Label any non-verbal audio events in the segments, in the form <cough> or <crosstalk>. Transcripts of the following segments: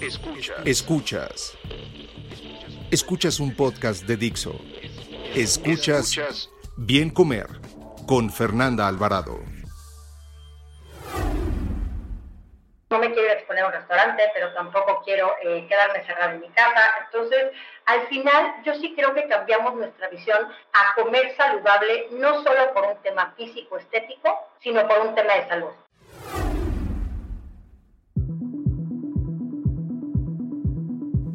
Escuchas. Escuchas. Escuchas un podcast de Dixo. Escuchas Bien Comer con Fernanda Alvarado. No me quiero exponer a un restaurante, pero tampoco quiero eh, quedarme cerrada en mi casa. Entonces, al final, yo sí creo que cambiamos nuestra visión a comer saludable, no solo por un tema físico-estético, sino por un tema de salud.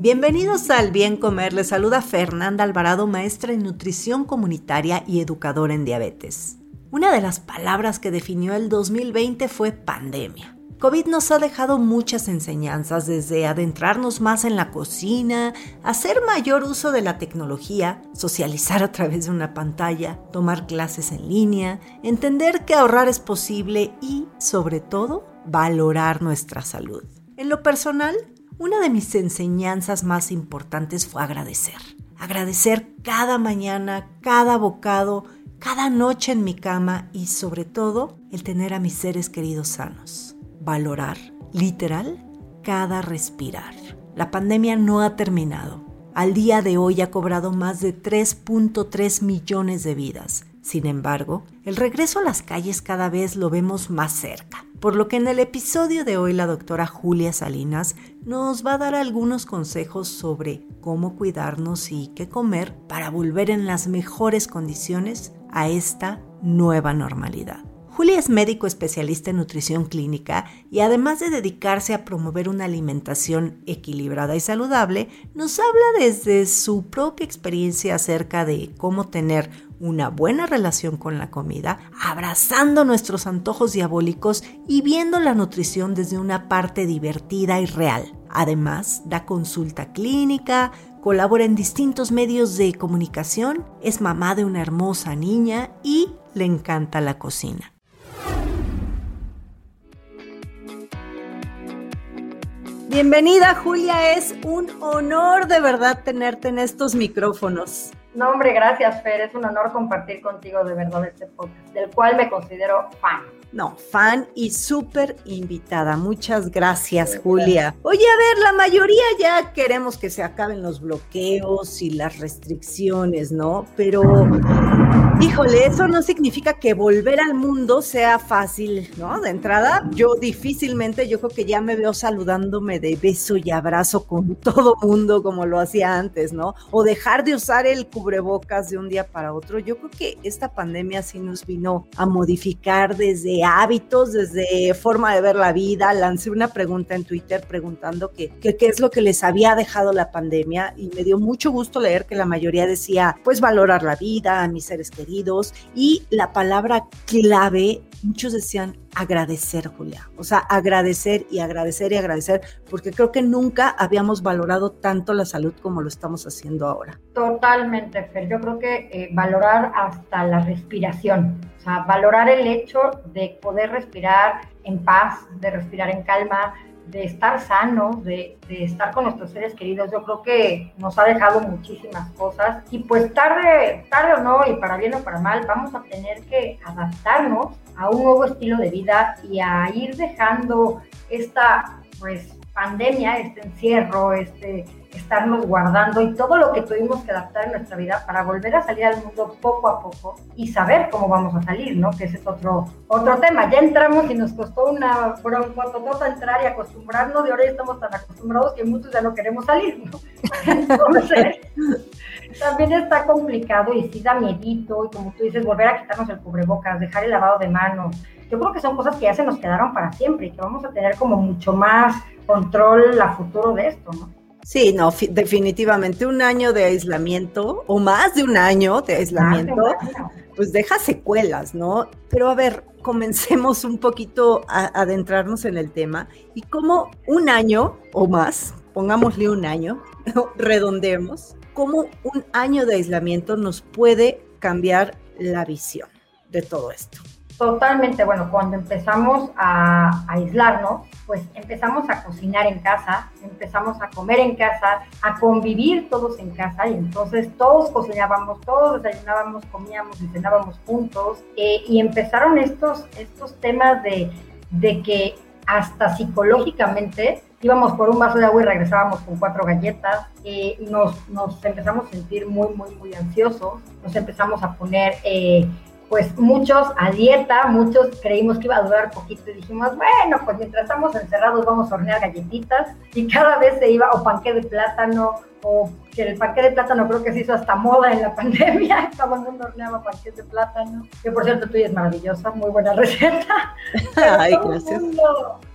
Bienvenidos al Bien Comer. Les saluda Fernanda Alvarado, maestra en nutrición comunitaria y educadora en diabetes. Una de las palabras que definió el 2020 fue pandemia. COVID nos ha dejado muchas enseñanzas, desde adentrarnos más en la cocina, hacer mayor uso de la tecnología, socializar a través de una pantalla, tomar clases en línea, entender que ahorrar es posible y, sobre todo, valorar nuestra salud. En lo personal, una de mis enseñanzas más importantes fue agradecer. Agradecer cada mañana, cada bocado, cada noche en mi cama y sobre todo el tener a mis seres queridos sanos. Valorar, literal, cada respirar. La pandemia no ha terminado. Al día de hoy ha cobrado más de 3.3 millones de vidas. Sin embargo, el regreso a las calles cada vez lo vemos más cerca por lo que en el episodio de hoy la doctora Julia Salinas nos va a dar algunos consejos sobre cómo cuidarnos y qué comer para volver en las mejores condiciones a esta nueva normalidad. Julia es médico especialista en nutrición clínica y además de dedicarse a promover una alimentación equilibrada y saludable, nos habla desde su propia experiencia acerca de cómo tener una buena relación con la comida, abrazando nuestros antojos diabólicos y viendo la nutrición desde una parte divertida y real. Además, da consulta clínica, colabora en distintos medios de comunicación, es mamá de una hermosa niña y le encanta la cocina. Bienvenida Julia, es un honor de verdad tenerte en estos micrófonos. No, hombre, gracias Fer, es un honor compartir contigo de verdad este podcast, del cual me considero fan. No, fan y súper invitada. Muchas gracias, Julia. Oye, a ver, la mayoría ya queremos que se acaben los bloqueos y las restricciones, ¿no? Pero Híjole, eso no significa que volver al mundo sea fácil, ¿no? De entrada, yo difícilmente, yo creo que ya me veo saludándome de beso y abrazo con todo mundo como lo hacía antes, ¿no? O dejar de usar el cubrebocas de un día para otro. Yo creo que esta pandemia sí nos vino a modificar desde hábitos, desde forma de ver la vida. Lancé una pregunta en Twitter preguntando qué es lo que les había dejado la pandemia y me dio mucho gusto leer que la mayoría decía, pues valorar la vida, a mis seres queridos y la palabra clave, muchos decían agradecer, Julia. O sea, agradecer y agradecer y agradecer, porque creo que nunca habíamos valorado tanto la salud como lo estamos haciendo ahora. Totalmente, Fer. Yo creo que eh, valorar hasta la respiración, o sea, valorar el hecho de poder respirar en paz, de respirar en calma, de estar sanos, de, de, estar con nuestros seres queridos, yo creo que nos ha dejado muchísimas cosas. Y pues tarde, tarde o no, y para bien o para mal, vamos a tener que adaptarnos a un nuevo estilo de vida y a ir dejando esta pues pandemia, este encierro, este estarnos guardando y todo lo que tuvimos que adaptar en nuestra vida para volver a salir al mundo poco a poco y saber cómo vamos a salir, ¿no? Que ese es otro, otro tema. Ya entramos y nos costó una broncototota entrar y acostumbrarnos y ahora ya estamos tan acostumbrados que muchos ya no queremos salir, ¿no? <laughs> Entonces, también está complicado y sí da miedito y como tú dices, volver a quitarnos el cubrebocas, dejar el lavado de manos. Yo creo que son cosas que ya se nos quedaron para siempre y que vamos a tener como mucho más control a futuro de esto, ¿no? Sí, no, definitivamente un año de aislamiento o más de un año de aislamiento pues deja secuelas, ¿no? Pero a ver, comencemos un poquito a adentrarnos en el tema y cómo un año o más, pongámosle un año, <laughs> redondeemos, cómo un año de aislamiento nos puede cambiar la visión de todo esto. Totalmente, bueno, cuando empezamos a, aislarnos, pues empezamos a cocinar en casa, empezamos a comer en casa, a convivir todos en casa y entonces todos cocinábamos, todos desayunábamos, comíamos y cenábamos juntos eh, y empezaron estos, estos temas de, de que hasta psicológicamente íbamos por un vaso de agua y regresábamos con cuatro galletas, eh, nos, nos, empezamos a sentir muy, muy, muy ansiosos, nos empezamos a poner eh, pues muchos a dieta, muchos creímos que iba a durar poquito y dijimos, bueno, pues mientras estamos encerrados vamos a hornear galletitas y cada vez se iba o panque de plátano o que el panque de plátano creo que se hizo hasta moda en la <laughs> pandemia, todo el mundo horneaba panque de plátano, que por cierto tuya es maravillosa, muy buena receta. <laughs> Ay, gracias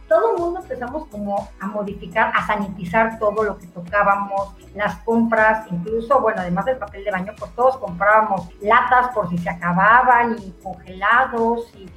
todo el mundo empezamos como a modificar, a sanitizar todo lo que tocábamos, las compras, incluso, bueno, además del papel de baño, pues todos comprábamos latas por si se acababan y congelados y,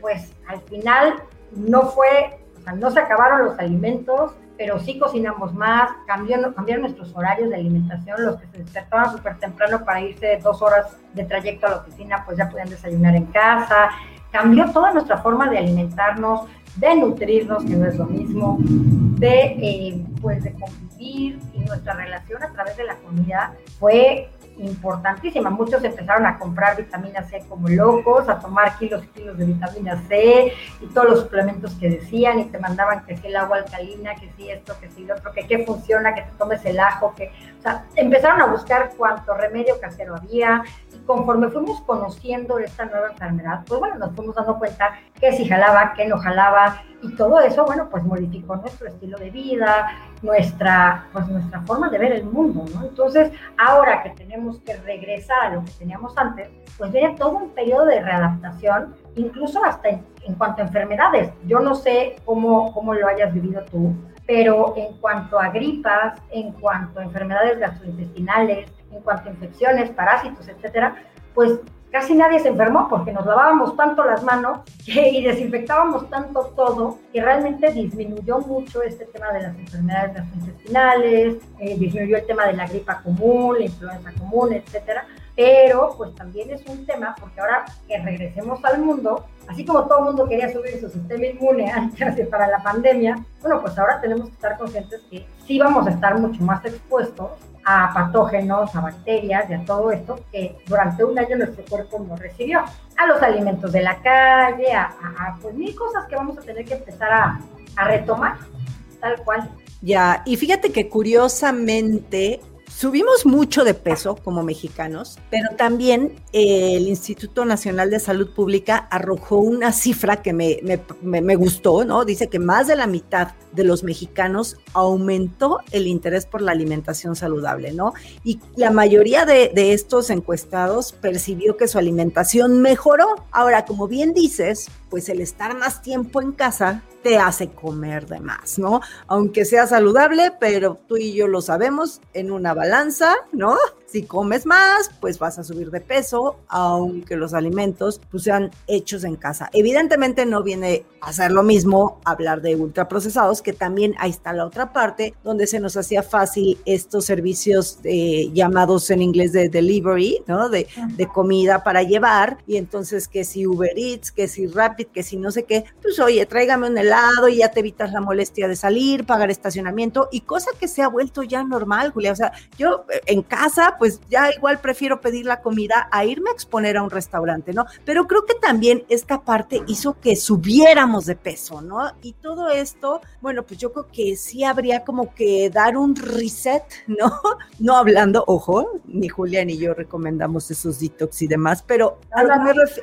pues al final no fue, o sea, no se acabaron los alimentos, pero sí cocinamos más, cambió, cambiaron nuestros horarios de alimentación, los que se despertaban súper temprano para irse dos horas de trayecto a la oficina, pues ya podían desayunar en casa, cambió toda nuestra forma de alimentarnos, de nutrirnos, que no es lo mismo, de, eh, pues, de convivir y nuestra relación a través de la comida fue importantísima. Muchos empezaron a comprar vitamina C como locos, a tomar kilos y kilos de vitamina C y todos los suplementos que decían y te mandaban que si el agua alcalina, que si esto, que si lo otro, que qué funciona, que te tomes el ajo, que, o sea, empezaron a buscar cuánto remedio casero había y conforme fuimos conociendo esta nueva enfermedad, pues bueno, nos fuimos dando cuenta que si jalaba, que no jalaba y todo eso, bueno, pues modificó nuestro estilo de vida, nuestra, pues nuestra forma de ver el mundo, ¿no? Entonces, ahora que tenemos que regresar a lo que teníamos antes, pues viene todo un periodo de readaptación, incluso hasta en, cuanto a enfermedades. Yo no sé cómo, cómo lo hayas vivido tú, pero en cuanto a gripas, en cuanto a enfermedades gastrointestinales, en cuanto a infecciones, parásitos, etcétera, pues casi nadie se enfermó porque nos lavábamos tanto las manos <laughs> y desinfectábamos tanto todo que realmente disminuyó mucho este tema de las enfermedades gastrointestinales, eh, disminuyó el tema de la gripa común, la influenza común, etcétera. Pero pues también es un tema porque ahora que regresemos al mundo, así como todo el mundo quería subir su sistema inmune <laughs> antes para la pandemia, bueno, pues ahora tenemos que estar conscientes que sí vamos a estar mucho más expuestos a patógenos, a bacterias y a todo esto que durante un año nuestro cuerpo no recibió. A los alimentos de la calle, a, pues mil cosas que vamos a tener que empezar a, a retomar, tal cual. Ya, y fíjate que curiosamente Subimos mucho de peso como mexicanos, pero también eh, el Instituto Nacional de Salud Pública arrojó una cifra que me, me, gustó, ¿no? Dice que más de la mitad de los mexicanos aumentó el interés por la alimentación saludable, ¿no? Y la mayoría de, de estos encuestados percibió que su alimentación mejoró. Ahora, como bien dices, pues el estar más tiempo en casa te hace comer de más, ¿no? Aunque sea saludable, pero tú y yo lo sabemos en una balanza, ¿no? Si comes más, pues vas a subir de peso, aunque los alimentos pues, sean hechos en casa. Evidentemente no viene a ser lo mismo hablar de ultraprocesados, que también ahí está la otra parte, donde se nos hacía fácil estos servicios eh, llamados en inglés de delivery, ¿no? De, de comida para llevar, y entonces que si Uber Eats, que si Rapid, que si no sé qué, pues oye, tráigame un helado y ya te evitas la molestia de salir, pagar estacionamiento, y cosa que se ha vuelto ya normal, Julia. O sea, yo eh, en casa, pues ya igual prefiero pedir la comida a irme a exponer a un restaurante, ¿no? Pero creo que también esta parte hizo que subiéramos de peso, ¿no? Y todo esto, bueno, pues yo creo que sí habría como que dar un reset, <laughs> ¿no? No hablando, ojo, ni Julia ni yo recomendamos esos detox y demás, pero a lo,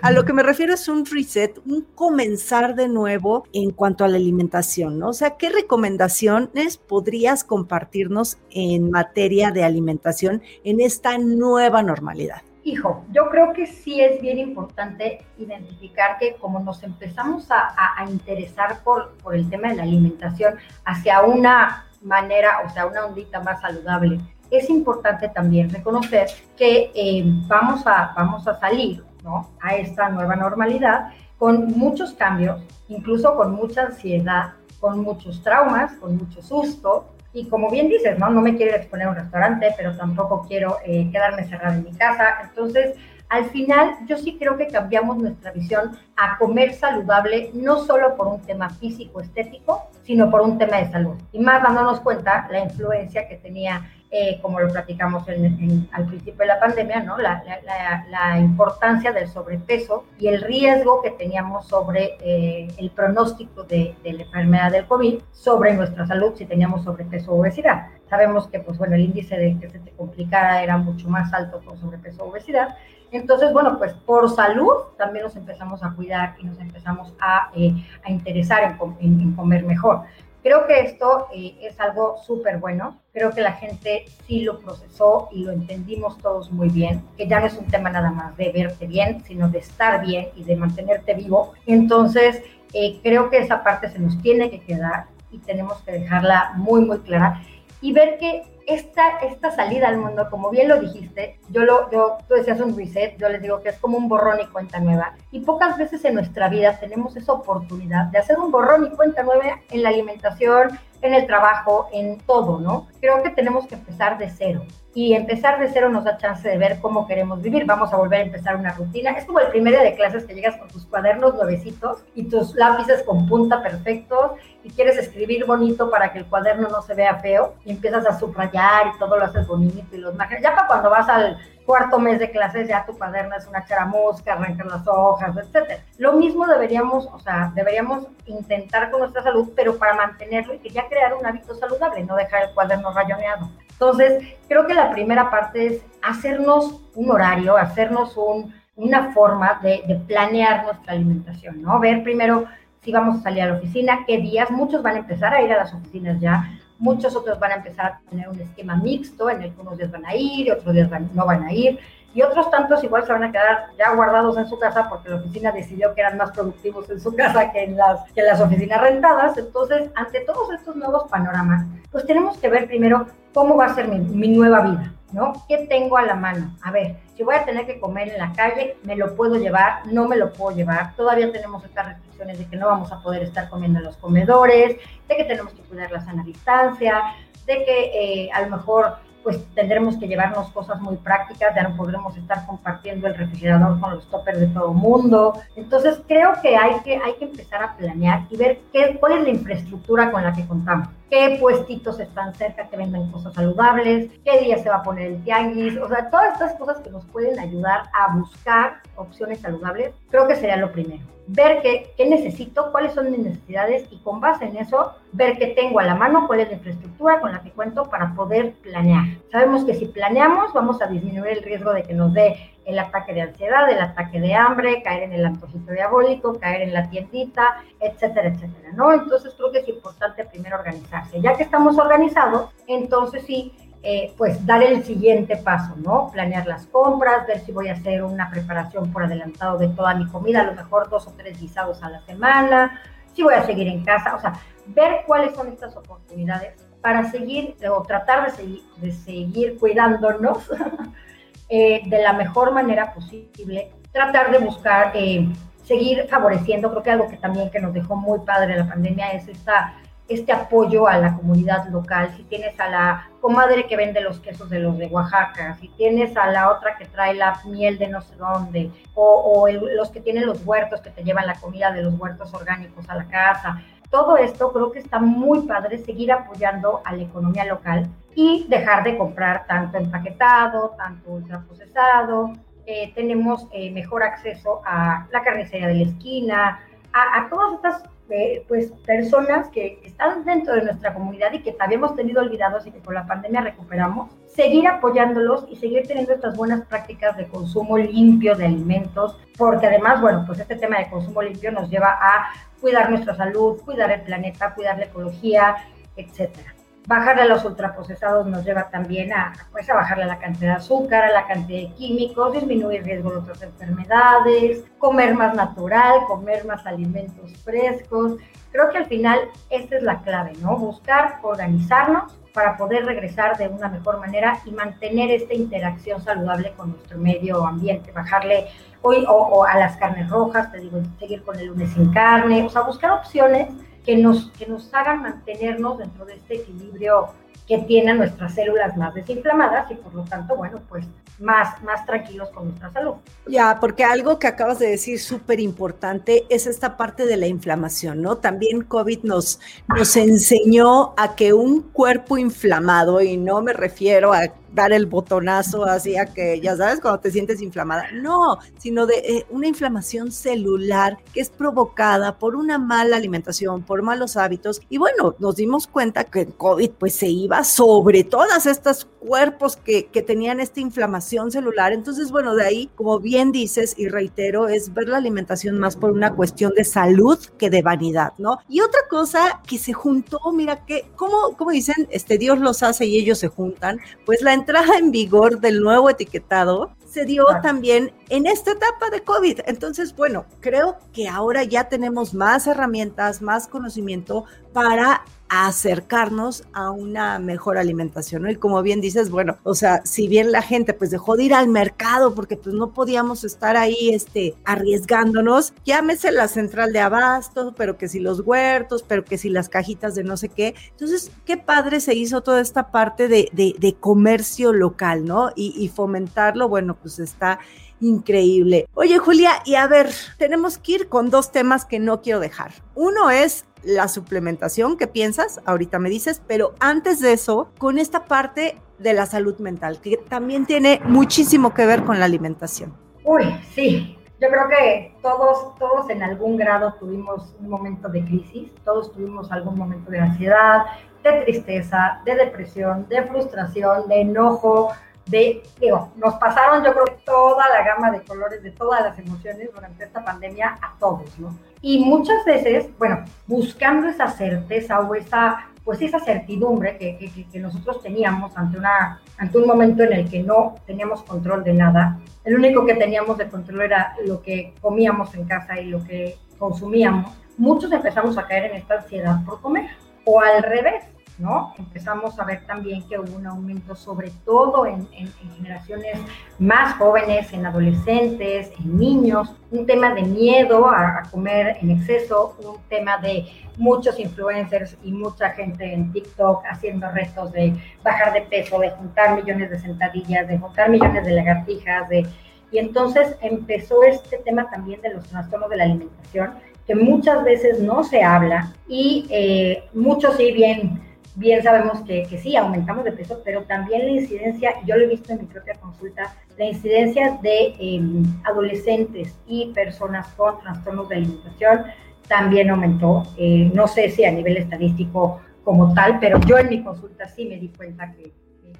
a lo que me refiero es un reset, un comenzar de nuevo en cuanto a la alimentación, ¿no? O sea, ¿qué recomendaciones podrías compartirnos en materia de alimentación en esta nueva normalidad? Hijo, yo creo que sí es bien importante identificar que como nos empezamos a, interesar por, por el tema de la alimentación hacia una manera, o sea, una ondita más saludable, es importante también reconocer que eh, vamos, a, vamos a salir ¿no? a esta nueva normalidad con muchos cambios, incluso con mucha ansiedad, con muchos traumas, con mucho susto. Y como bien dices, no, no me quiero exponer a un restaurante, pero tampoco quiero eh, quedarme cerrada en mi casa. Entonces, al final yo sí creo que cambiamos nuestra visión a comer saludable, no solo por un tema físico, estético, sino por un tema de salud. Y más dándonos cuenta la influencia que tenía, eh, como lo platicamos al principio de la pandemia, ¿no? La, importancia del sobrepeso y el riesgo que teníamos sobre eh, el pronóstico de, de, la enfermedad del COVID sobre nuestra salud si teníamos sobrepeso o obesidad. Sabemos que, pues bueno, el índice de que se te complicara era mucho más alto con sobrepeso o obesidad entonces, bueno, pues por salud también nos empezamos a cuidar y nos empezamos a, eh, interesar en, comer mejor. Creo que esto eh, es algo súper bueno. Creo que la gente sí lo procesó y lo entendimos todos muy bien, que ya no es un tema nada más de verte bien, sino de estar bien y de mantenerte vivo. Entonces, eh, creo que esa parte se nos tiene que quedar y tenemos que dejarla muy, muy clara y ver que esta, esta salida al mundo, como bien lo dijiste, yo lo, yo, tú decías un reset, yo les digo que es como un borrón y cuenta nueva. Y pocas veces en nuestra vida tenemos esa oportunidad de hacer un borrón y cuenta nueva en la alimentación, en el trabajo, en todo, ¿no? Creo que tenemos que empezar de cero. Y empezar de cero nos da chance de ver cómo queremos vivir. Vamos a volver a empezar una rutina. Es como el primer día de clases que llegas con tus cuadernos nuevecitos y tus lápices con punta perfectos y quieres escribir bonito para que el cuaderno no se vea feo y empiezas a subrayar y todo lo haces bonito y los marcas. Ya para cuando vas al cuarto mes de clases ya tu cuaderno es una charamusca, arrancar las hojas, etcétera. Lo mismo deberíamos, o sea, deberíamos intentar con nuestra salud, pero para mantenerlo y que ya crear un hábito saludable, no dejar el cuaderno rayoneado. Entonces, creo que la primera parte es hacernos un horario, hacernos un, una forma de planear nuestra alimentación, ¿no? Ver primero si vamos a salir a la oficina, qué días, muchos van a empezar a ir a las oficinas ya, Muchos otros van a empezar a tener un esquema mixto en el que unos días van a ir otros días no van a ir. Y otros tantos igual se van a quedar ya guardados en su casa porque la oficina decidió que eran más productivos en su casa que en las, que las oficinas rentadas. Entonces, ante todos estos nuevos panoramas, pues tenemos que ver primero cómo va a ser mi, nueva vida, ¿no? ¿Qué tengo a la mano? A ver, si voy a tener que comer en la calle, me lo puedo llevar, no me lo puedo llevar. Todavía tenemos estas de que no vamos a poder estar comiendo en los comedores, de que tenemos que cuidar la sana distancia, de que eh, a lo mejor pues tendremos que llevarnos cosas muy prácticas, ya no podremos estar compartiendo el refrigerador con los toppers de todo mundo. Entonces creo que hay que, hay que empezar a planear y ver qué, cuál es la infraestructura con la que contamos, qué puestitos están cerca que venden cosas saludables, qué día se va a poner el tianguis, o sea, todas estas cosas que nos pueden ayudar a buscar opciones saludables, creo que sería lo primero ver qué, qué, necesito, cuáles son mis necesidades y con base en eso, ver qué tengo a la mano, cuál es la infraestructura con la que cuento para poder planear. Sabemos que si planeamos vamos a disminuir el riesgo de que nos dé el ataque de ansiedad, el ataque de hambre, caer en el antojito diabólico, caer en la tiendita, etcétera, etcétera, ¿no? Entonces creo que es importante primero organizarse. Ya que estamos organizados, entonces sí eh, pues dar el siguiente paso, ¿no? Planear las compras, ver si voy a hacer una preparación por adelantado de toda mi comida, a lo mejor dos o tres guisados a la semana, si voy a seguir en casa, o sea, ver cuáles son estas oportunidades para seguir o tratar de seguir, de seguir cuidándonos <laughs> eh, de la mejor manera posible, tratar de buscar, eh, seguir favoreciendo, creo que algo que también que nos dejó muy padre la pandemia es esta este apoyo a la comunidad local, si tienes a la comadre que vende los quesos de los de Oaxaca, si tienes a la otra que trae la miel de no sé dónde, o, los que tienen los huertos que te llevan la comida de los huertos orgánicos a la casa. Todo esto creo que está muy padre seguir apoyando a la economía local y dejar de comprar tanto empaquetado, tanto ultraprocesado. Eh, tenemos eh, mejor acceso a la carnicería de la esquina, a, a todas estas pues personas que están dentro de nuestra comunidad y que habíamos tenido olvidados y que con la pandemia recuperamos, seguir apoyándolos y seguir teniendo estas buenas prácticas de consumo limpio de alimentos, porque además, bueno, pues este tema de consumo limpio nos lleva a cuidar nuestra salud, cuidar el planeta, cuidar la ecología, etcétera. Bajarle a los ultraprocesados nos lleva también a, pues, a bajarle la cantidad de azúcar, a la cantidad de químicos, disminuir riesgo de otras enfermedades, comer más natural, comer más alimentos frescos. Creo que al final esta es la clave, ¿no? Buscar organizarnos para poder regresar de una mejor manera y mantener esta interacción saludable con nuestro medio ambiente, bajarle hoy o, a las carnes rojas, te digo, seguir con el lunes sin carne, o sea, buscar opciones que nos, que nos hagan mantenernos dentro de este equilibrio que tienen nuestras células más desinflamadas y por lo tanto, bueno, pues más, más tranquilos con nuestra salud. Ya, porque algo que acabas de decir súper importante es esta parte de la inflamación, ¿no? También COVID nos, nos enseñó a que un cuerpo inflamado, y no me refiero a dar el botonazo así a que, ya sabes, cuando te sientes inflamada. No, sino de eh, una inflamación celular que es provocada por una mala alimentación, por malos hábitos. Y bueno, nos dimos cuenta que el COVID pues se iba sobre todas estas cuerpos que, que tenían esta inflamación celular. Entonces, bueno, de ahí, como bien dices y reitero, es ver la alimentación más por una cuestión de salud que de vanidad, ¿no? Y otra cosa que se juntó, mira que, como, como dicen, este Dios los hace y ellos se juntan, pues la entrada en vigor del nuevo etiquetado se dio también en esta etapa de COVID. Entonces, bueno, creo que ahora ya tenemos más herramientas, más conocimiento para acercarnos a una mejor alimentación, ¿no? Y como bien dices, bueno, o sea, si bien la gente pues dejó de ir al mercado porque pues no podíamos estar ahí, este, arriesgándonos, llámese la central de abasto, pero que si los huertos, pero que si las cajitas de no sé qué. Entonces, qué padre se hizo toda esta parte de, de, comercio local, ¿no? Y, y fomentarlo, bueno, pues está increíble. Oye, Julia, y a ver, tenemos que ir con dos temas que no quiero dejar. Uno es la suplementación, ¿qué piensas? Ahorita me dices, pero antes de eso, con esta parte de la salud mental, que también tiene muchísimo que ver con la alimentación. Uy, sí. Yo creo que todos, todos en algún grado tuvimos un momento de crisis, todos tuvimos algún momento de ansiedad, de tristeza, de depresión, de frustración, de enojo, de, digo, nos pasaron yo creo toda la gama de colores de todas las emociones durante esta pandemia a todos, ¿no? Y muchas veces, bueno, buscando esa certeza o esa, pues esa certidumbre que, que, nosotros teníamos ante, una, ante un momento en el que no teníamos control de nada, el único que teníamos de control era lo que comíamos en casa y lo que consumíamos, muchos empezamos a caer en esta ansiedad por comer. O al revés, ¿no? Empezamos a ver también que hubo un aumento, sobre todo en, generaciones más jóvenes, en adolescentes, en niños, un tema de miedo a, comer en exceso, un tema de muchos influencers y mucha gente en TikTok haciendo retos de bajar de peso, de juntar millones de sentadillas, de juntar millones de lagartijas, de... Y entonces empezó este tema también de los trastornos de la alimentación, que muchas veces no se habla y eh, muchos sí bien bien sabemos que, que, sí, aumentamos de peso, pero también la incidencia, yo lo he visto en mi propia consulta, la incidencia de em, adolescentes y personas con trastornos de alimentación también aumentó. Eh, no sé si a nivel estadístico como tal, pero yo en mi consulta sí me di cuenta que,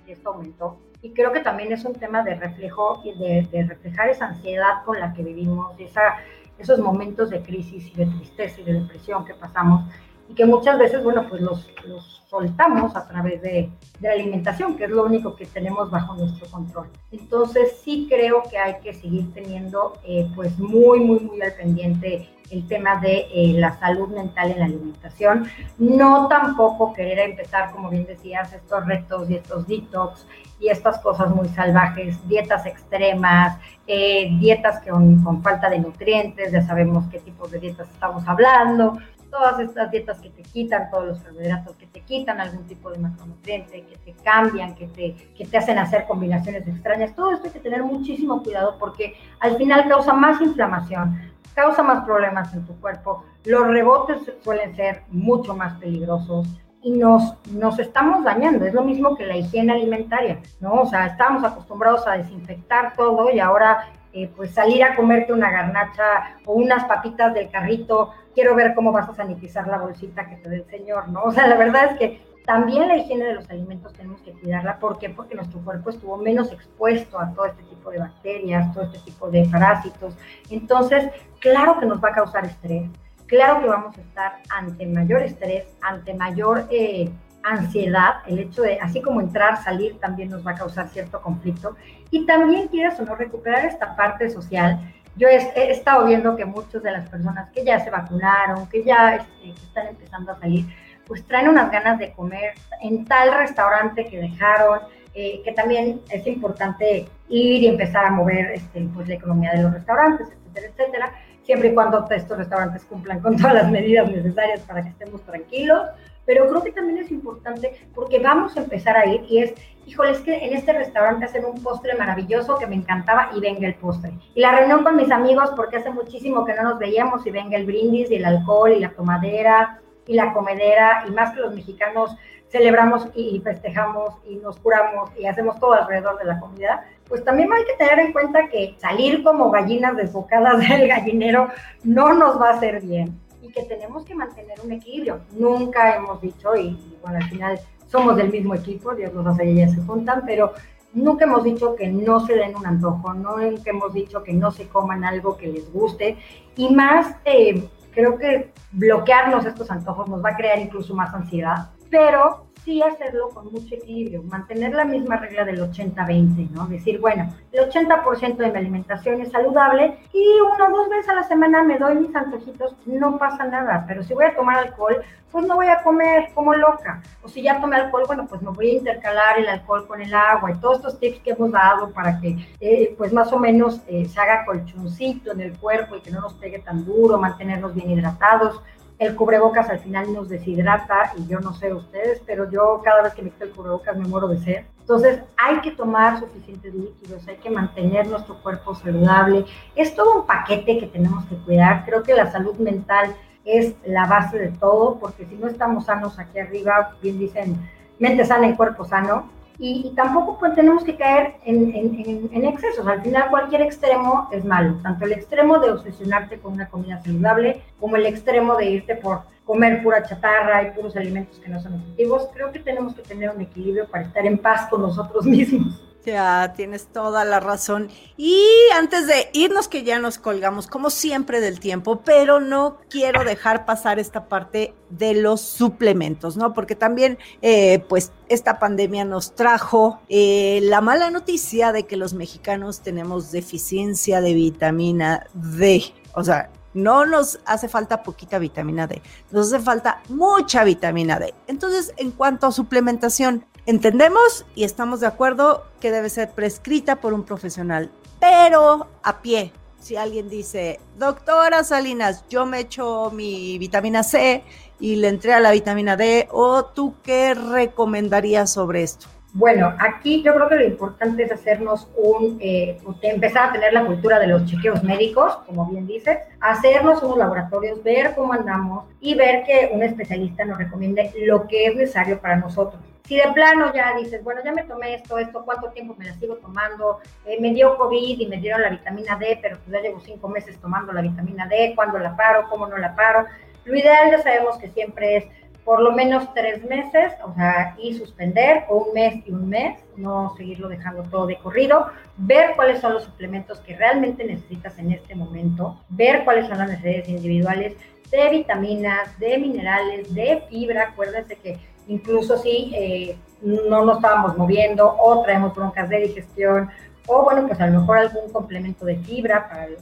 esto aumentó. Y creo que también es un tema de reflejo y de, de reflejar esa ansiedad con la que vivimos, esa, esos momentos de crisis y de tristeza y de depresión que pasamos y que muchas veces, bueno, pues los, los soltamos a través de, de, la alimentación, que es lo único que tenemos bajo nuestro control. Entonces sí creo que hay que seguir teniendo eh, pues muy, muy, muy al pendiente el tema de eh, la salud mental en la alimentación. No tampoco querer empezar, como bien decías, estos retos y estos detox y estas cosas muy salvajes, dietas extremas, eh, dietas con, con falta de nutrientes, ya sabemos qué tipos de dietas estamos hablando, todas estas dietas que te quitan todos los carbohidratos, que te quitan algún tipo de macronutriente, que te cambian, que te, que te hacen hacer combinaciones extrañas, todo esto hay que tener muchísimo cuidado porque al final causa más inflamación, causa más problemas en tu cuerpo, los rebotes suelen ser mucho más peligrosos y nos, nos estamos dañando. Es lo mismo que la higiene alimentaria, ¿no? O sea, estamos acostumbrados a desinfectar todo y ahora eh, pues salir a comerte una garnacha o unas papitas del carrito, quiero ver cómo vas a sanitizar la bolsita que te dé el señor, ¿no? O sea, la verdad es que también la higiene de los alimentos tenemos que cuidarla. ¿Por qué? Porque nuestro cuerpo estuvo menos expuesto a todo este tipo de bacterias, todo este tipo de parásitos. Entonces, claro que nos va a causar estrés, claro que vamos a estar ante mayor estrés, ante mayor... Eh, ansiedad, el hecho de, así como entrar, salir, también nos va a causar cierto conflicto. Y también quieras o no recuperar esta parte social. Yo he, estado viendo que muchas de las personas que ya se vacunaron, que ya este, están empezando a salir, pues traen unas ganas de comer en tal restaurante que dejaron, eh, que también es importante ir y empezar a mover este, pues, la economía de los restaurantes, etcétera, etcétera, siempre y cuando estos restaurantes cumplan con todas las medidas necesarias para que estemos tranquilos, pero creo que también es importante porque vamos a empezar a ir y es, híjole, es que en este restaurante hacen un postre maravilloso que me encantaba y venga el postre. Y la reunión con mis amigos porque hace muchísimo que no nos veíamos y venga el brindis y el alcohol y la tomadera y la comedera y más que los mexicanos celebramos y festejamos y nos curamos y hacemos todo alrededor de la comida, pues también hay que tener en cuenta que salir como gallinas desbocadas <laughs> del gallinero no nos va a hacer bien y que tenemos que mantener un equilibrio. Nunca hemos dicho, y, bueno, al final somos del mismo equipo, Dios nos hace y ellas se juntan, pero nunca hemos dicho que no se den un antojo, nunca hemos dicho que no se coman algo que les guste y más, eh, creo que bloquearnos estos antojos nos va a crear incluso más ansiedad pero sí hacerlo con mucho equilibrio, mantener la misma regla del 80-20, ¿no? Decir, bueno, el 80% de mi alimentación es saludable y una o dos veces a la semana me doy mis antojitos, no pasa nada, pero si voy a tomar alcohol, pues no voy a comer como loca. O si ya tomé alcohol, bueno, pues me voy a intercalar el alcohol con el agua y todos estos tips que hemos dado para que, eh, pues más o menos eh, se haga colchoncito en el cuerpo y que no nos pegue tan duro, mantenernos bien hidratados el cubrebocas al final nos deshidrata y yo no sé ustedes, pero yo cada vez que me quito el cubrebocas me muero de sed. Entonces hay que tomar suficientes líquidos, hay que mantener nuestro cuerpo saludable. Es todo un paquete que tenemos que cuidar. Creo que la salud mental es la base de todo, porque si no estamos sanos aquí arriba, bien dicen, mente sana y cuerpo sano, y, tampoco pues, tenemos que caer en, excesos. Al final cualquier extremo es malo, tanto el extremo de obsesionarte con una comida saludable como el extremo de irte por comer pura chatarra y puros alimentos que no son efectivos. Creo que tenemos que tener un equilibrio para estar en paz con nosotros mismos. Ya, tienes toda la razón. Y antes de irnos, que ya nos colgamos, como siempre, del tiempo, pero no quiero dejar pasar esta parte de los suplementos, ¿no? Porque también, eh, pues, esta pandemia nos trajo eh, la mala noticia de que los mexicanos tenemos deficiencia de vitamina D. O sea, no nos hace falta poquita vitamina D, nos hace falta mucha vitamina D. Entonces, en cuanto a suplementación, Entendemos y estamos de acuerdo que debe ser prescrita por un profesional, pero a pie. Si alguien dice, doctora Salinas, yo me echo mi vitamina C y le entré a la vitamina D, o tú qué recomendarías sobre esto? Bueno, aquí yo creo que lo importante es hacernos un, eh, empezar a tener la cultura de los chequeos médicos, como bien dices, hacernos unos laboratorios, ver cómo andamos y ver que un especialista nos recomiende lo que es necesario para nosotros. Si de plano ya dices, bueno, ya me tomé esto, esto, ¿cuánto tiempo me la sigo tomando? Eh, me dio COVID y me dieron la vitamina D, pero pues ya llevo cinco meses tomando la vitamina D, ¿cuándo la paro? ¿Cómo no la paro? Lo ideal ya sabemos que siempre es por lo menos tres meses, o sea, y suspender, o un mes y un mes, no seguirlo dejando todo de corrido, ver cuáles son los suplementos que realmente necesitas en este momento, ver cuáles son las necesidades individuales de vitaminas, de minerales, de fibra, acuérdense que incluso si eh, no nos estábamos moviendo o traemos broncas de digestión o bueno, pues a lo mejor algún complemento de fibra para el,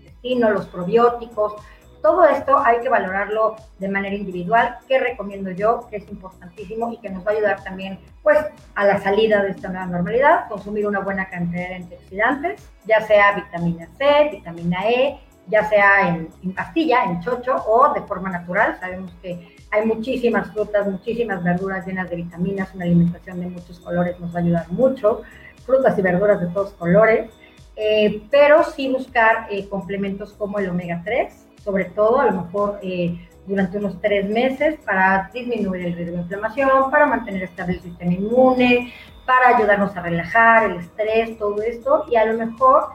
intestino, los probióticos. Todo esto hay que valorarlo de manera individual, que recomiendo yo, que es importantísimo y que nos va a ayudar también pues a la salida de esta nueva normalidad, consumir una buena cantidad de antioxidantes, ya sea vitamina C, vitamina E, ya sea en, pastilla, en chocho o de forma natural. Sabemos que hay muchísimas frutas, muchísimas verduras llenas de vitaminas, una alimentación de muchos colores nos va a ayudar mucho, frutas y verduras de todos colores, eh, pero sí buscar eh, complementos como el omega 3, sobre todo a lo mejor eh, durante unos tres meses para disminuir el riesgo de inflamación, para mantener estable el sistema inmune, para ayudarnos a relajar el estrés, todo esto, y a lo mejor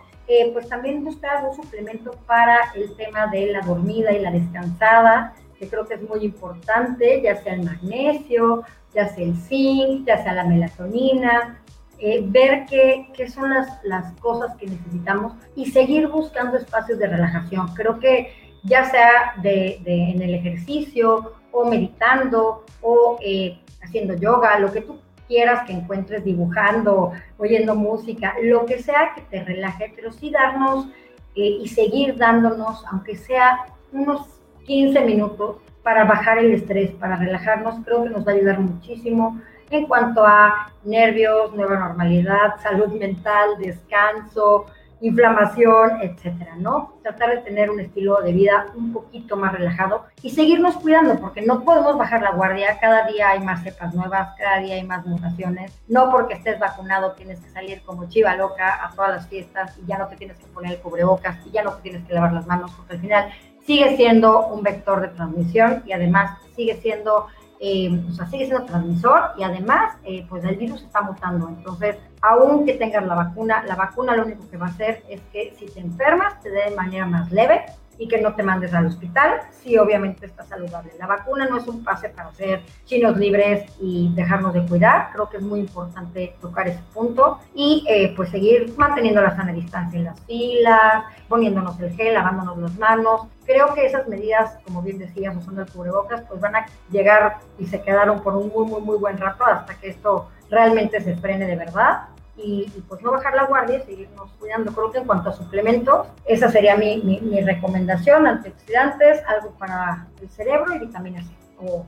pues también buscar algún suplemento para el tema de la dormida y la descansada, que creo que es muy importante, ya sea el magnesio, ya sea el zinc, ya sea la melatonina, eh, ver qué, qué son las, las, cosas que necesitamos y seguir buscando espacios de relajación. Creo que ya sea de, en el ejercicio o meditando o eh, haciendo yoga, lo que tú quieras que encuentres dibujando, oyendo música, lo que sea que te relaje, pero sí darnos eh, y seguir dándonos, aunque sea unos 15 minutos, para bajar el estrés, para relajarnos, creo que nos va a ayudar muchísimo en cuanto a nervios, nueva normalidad, salud mental, descanso, inflamación, etcétera, ¿no? Tratar de tener un estilo de vida un poquito más relajado y seguirnos cuidando, porque no podemos bajar la guardia. Cada día hay más cepas nuevas, cada día hay más mutaciones. No porque estés vacunado tienes que salir como chiva loca a todas las fiestas y ya no te tienes que poner el cubrebocas y ya no te tienes que lavar las manos, porque al final sigue siendo un vector de transmisión y además sigue siendo eh, o sea, sigue siendo transmisor y además, eh, pues el virus está mutando. Entonces, aunque tengas la vacuna, la vacuna lo único que va a hacer es que si te enfermas, te dé de manera más leve y que no te mandes al hospital si obviamente estás saludable. La vacuna no es un pase para ser chinos libres y dejarnos de cuidar. Creo que es muy importante tocar ese punto y eh, pues seguir manteniendo la sana distancia en las filas, poniéndonos el gel, lavándonos las manos. Creo que esas medidas, como bien decías, usando el cubrebocas, pues van a llegar y se quedaron por un muy, muy, muy buen rato hasta que esto realmente se frene de verdad y, pues no bajar la guardia y seguirnos cuidando. Creo que en cuanto a suplementos, esa sería mi, mi, recomendación, antioxidantes, algo para el cerebro y vitaminas C o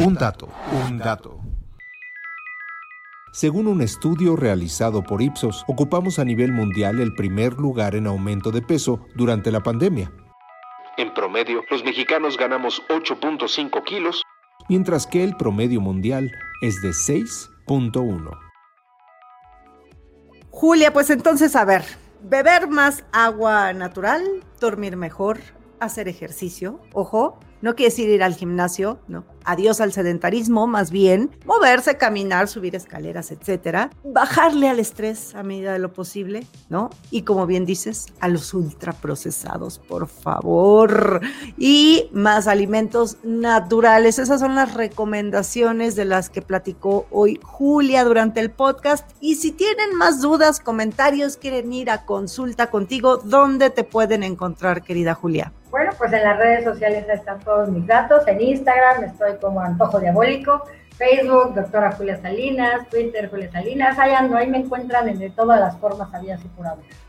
Un dato, un dato. Según un estudio realizado por Ipsos, ocupamos a nivel mundial el primer lugar en aumento de peso durante la pandemia. En promedio, los mexicanos ganamos 8.5 kilos, mientras que el promedio mundial es de 6 Julia, pues entonces, a ver, beber más agua natural, dormir mejor, hacer ejercicio, ojo, no quiere decir ir al gimnasio, no. Adiós al sedentarismo, más bien moverse, caminar, subir escaleras, etcétera. Bajarle al estrés a medida de lo posible, ¿no? Y como bien dices, a los ultraprocesados, por favor. Y más alimentos naturales. Esas son las recomendaciones de las que platicó hoy Julia durante el podcast. Y si tienen más dudas, comentarios, quieren ir a consulta contigo, ¿dónde te pueden encontrar, querida Julia? Bueno, pues en las redes sociales están todos mis datos. En Instagram estoy como Antojo Diabólico, Facebook, doctora Julia Salinas, Twitter, Julia Salinas. Ahí ando, ahí me encuentran en de todas las formas había y por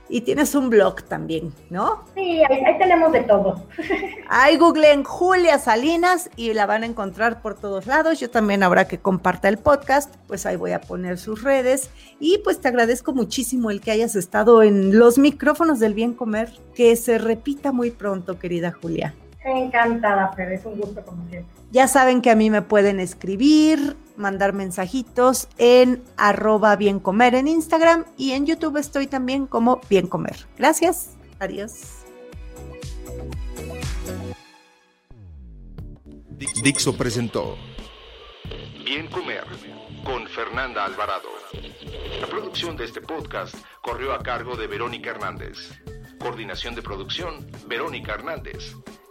y tienes un blog también, ¿no? Sí, ahí, tenemos de todo. <laughs> Ahí googleen Julia Salinas y la van a encontrar por todos lados. Yo también habrá que comparta el podcast, pues ahí voy a poner sus redes. Y pues te agradezco muchísimo el que hayas estado en los micrófonos del bien comer. Que se repita muy pronto, querida Julia. Encantada, Fer, es un gusto como siempre. Ya saben que a mí me pueden escribir, mandar mensajitos en arroba bien comer en Instagram y en YouTube estoy también como bien comer. Gracias, adiós. Dixo presentó Bien Comer con Fernanda Alvarado. La producción de este podcast corrió a cargo de Verónica Hernández. Coordinación de producción, Verónica Hernández.